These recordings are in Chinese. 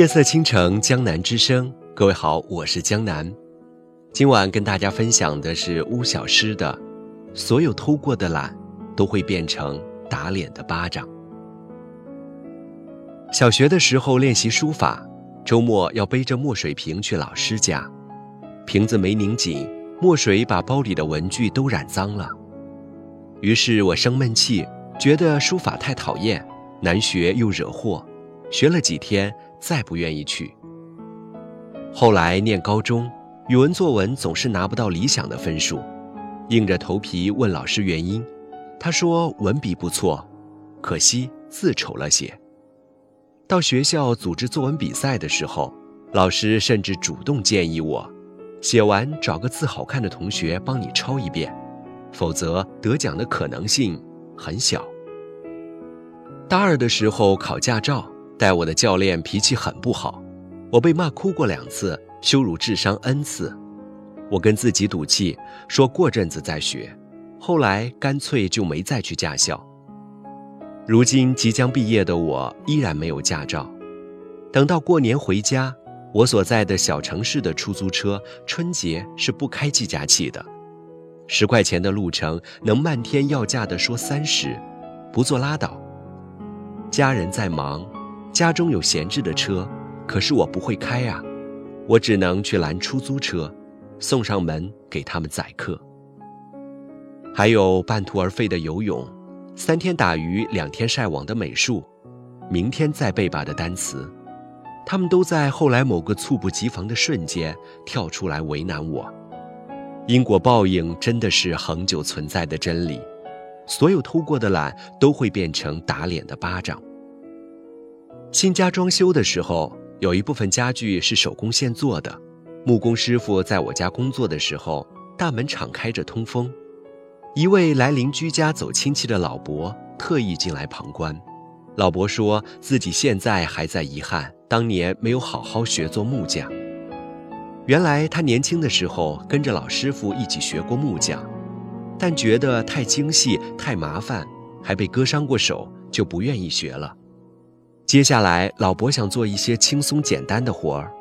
夜色倾城，江南之声。各位好，我是江南。今晚跟大家分享的是巫小诗的《所有偷过的懒，都会变成打脸的巴掌》。小学的时候练习书法，周末要背着墨水瓶去老师家，瓶子没拧紧，墨水把包里的文具都染脏了。于是我生闷气，觉得书法太讨厌，难学又惹祸，学了几天，再不愿意去。后来念高中。语文作文总是拿不到理想的分数，硬着头皮问老师原因，他说文笔不错，可惜字丑了些。到学校组织作文比赛的时候，老师甚至主动建议我，写完找个字好看的同学帮你抄一遍，否则得奖的可能性很小。大二的时候考驾照，带我的教练脾气很不好，我被骂哭过两次。羞辱智商 n 次，我跟自己赌气，说过阵子再学。后来干脆就没再去驾校。如今即将毕业的我依然没有驾照。等到过年回家，我所在的小城市的出租车春节是不开计价器的，十块钱的路程能漫天要价的说三十，不坐拉倒。家人在忙，家中有闲置的车，可是我不会开啊。我只能去拦出租车，送上门给他们载客。还有半途而废的游泳，三天打鱼两天晒网的美术，明天再背吧的单词，他们都在后来某个猝不及防的瞬间跳出来为难我。因果报应真的是恒久存在的真理，所有偷过的懒都会变成打脸的巴掌。新家装修的时候。有一部分家具是手工现做的，木工师傅在我家工作的时候，大门敞开着通风。一位来邻居家走亲戚的老伯特意进来旁观。老伯说自己现在还在遗憾当年没有好好学做木匠。原来他年轻的时候跟着老师傅一起学过木匠，但觉得太精细太麻烦，还被割伤过手，就不愿意学了。接下来，老伯想做一些轻松简单的活儿，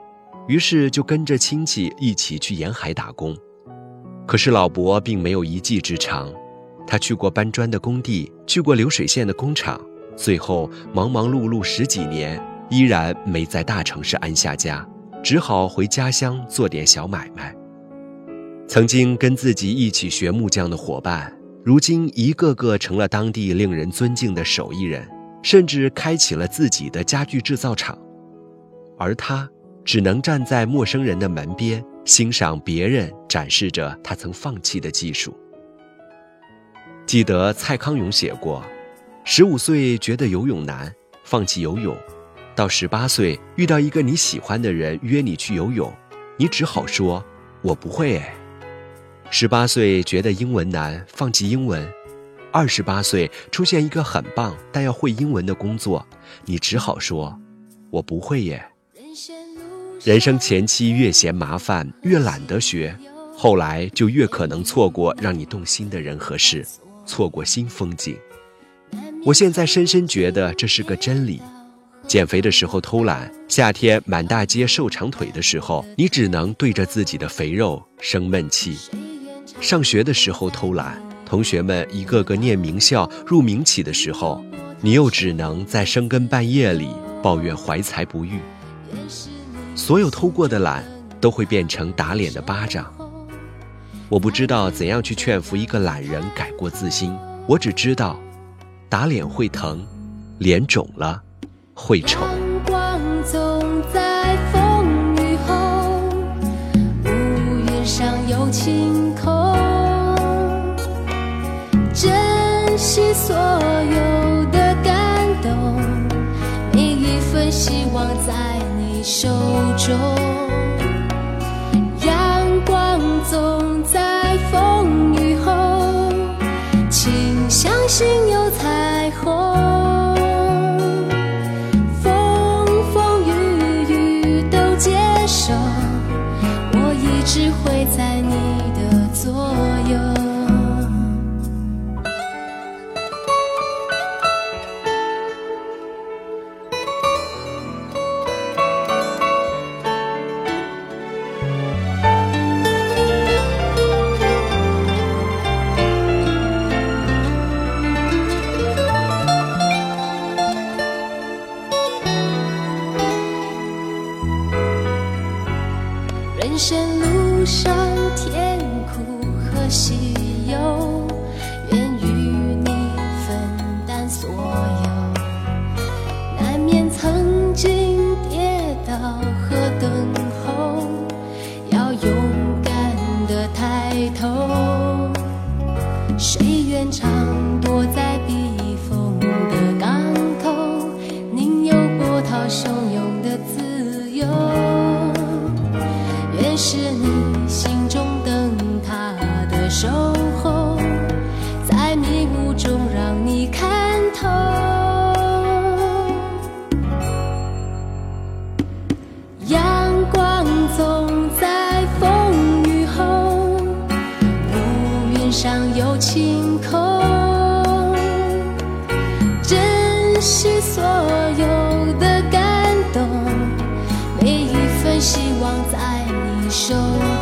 于是就跟着亲戚一起去沿海打工。可是老伯并没有一技之长，他去过搬砖的工地，去过流水线的工厂，最后忙忙碌碌十几年，依然没在大城市安下家，只好回家乡做点小买卖。曾经跟自己一起学木匠的伙伴，如今一个个成了当地令人尊敬的手艺人。甚至开启了自己的家具制造厂，而他只能站在陌生人的门边，欣赏别人展示着他曾放弃的技术。记得蔡康永写过：十五岁觉得游泳难，放弃游泳；到十八岁遇到一个你喜欢的人约你去游泳，你只好说“我不会”。哎，十八岁觉得英文难，放弃英文。二十八岁出现一个很棒但要会英文的工作，你只好说：“我不会耶。”人生前期越嫌麻烦，越懒得学，后来就越可能错过让你动心的人和事，错过新风景。我现在深深觉得这是个真理。减肥的时候偷懒，夏天满大街瘦长腿的时候，你只能对着自己的肥肉生闷气。上学的时候偷懒。同学们一个个念名校、入名企的时候，你又只能在深更半夜里抱怨怀才不遇。所有偷过的懒都会变成打脸的巴掌。我不知道怎样去劝服一个懒人改过自新，我只知道，打脸会疼，脸肿了会丑。在你手中。阳光总在风雨后，请相信有彩虹。人生路上甜苦和喜忧愿与你分担所有。难免曾经跌倒是你心中灯塔的守候，在迷雾中让你看透。阳光总在风雨后，乌云上有晴空。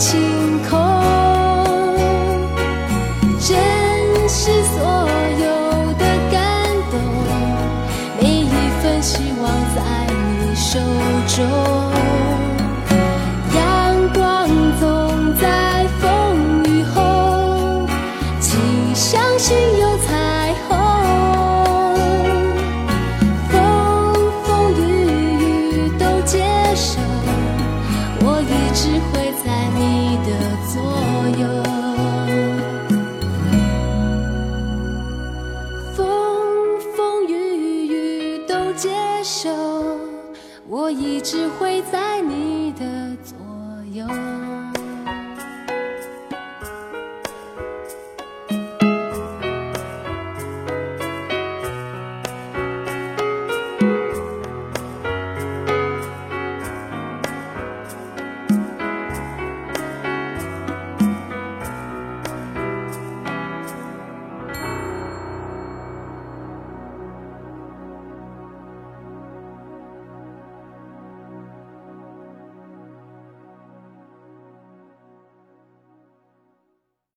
情